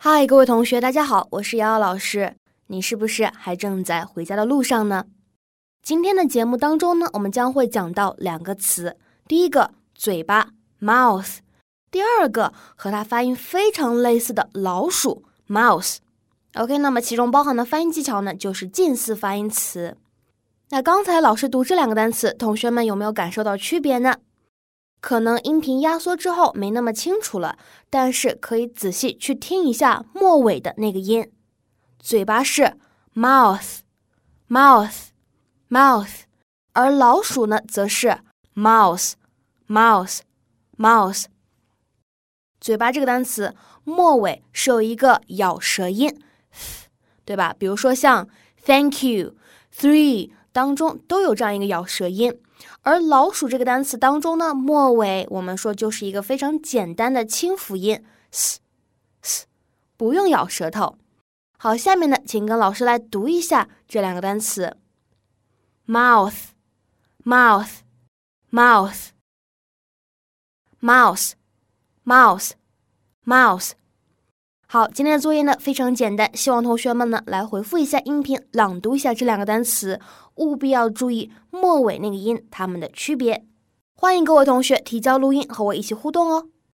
嗨，各位同学，大家好，我是瑶瑶老师。你是不是还正在回家的路上呢？今天的节目当中呢，我们将会讲到两个词，第一个嘴巴 （mouth），第二个和它发音非常类似的老鼠 （mouse）。OK，那么其中包含的发音技巧呢，就是近似发音词。那刚才老师读这两个单词，同学们有没有感受到区别呢？可能音频压缩之后没那么清楚了，但是可以仔细去听一下末尾的那个音，嘴巴是 mouth，mouth，mouth，而老鼠呢则是 mouse，mouse，mouse。嘴巴这个单词末尾是有一个咬舌音，对吧？比如说像 thank you，three 当中都有这样一个咬舌音。而老鼠这个单词当中呢，末尾我们说就是一个非常简单的清辅音，s s，不用咬舌头。好，下面呢，请跟老师来读一下这两个单词：mouth，mouth，mouse，mouse，mouse。好，今天的作业呢非常简单，希望同学们呢来回复一下音频，朗读一下这两个单词，务必要注意末尾那个音它们的区别。欢迎各位同学提交录音和我一起互动哦。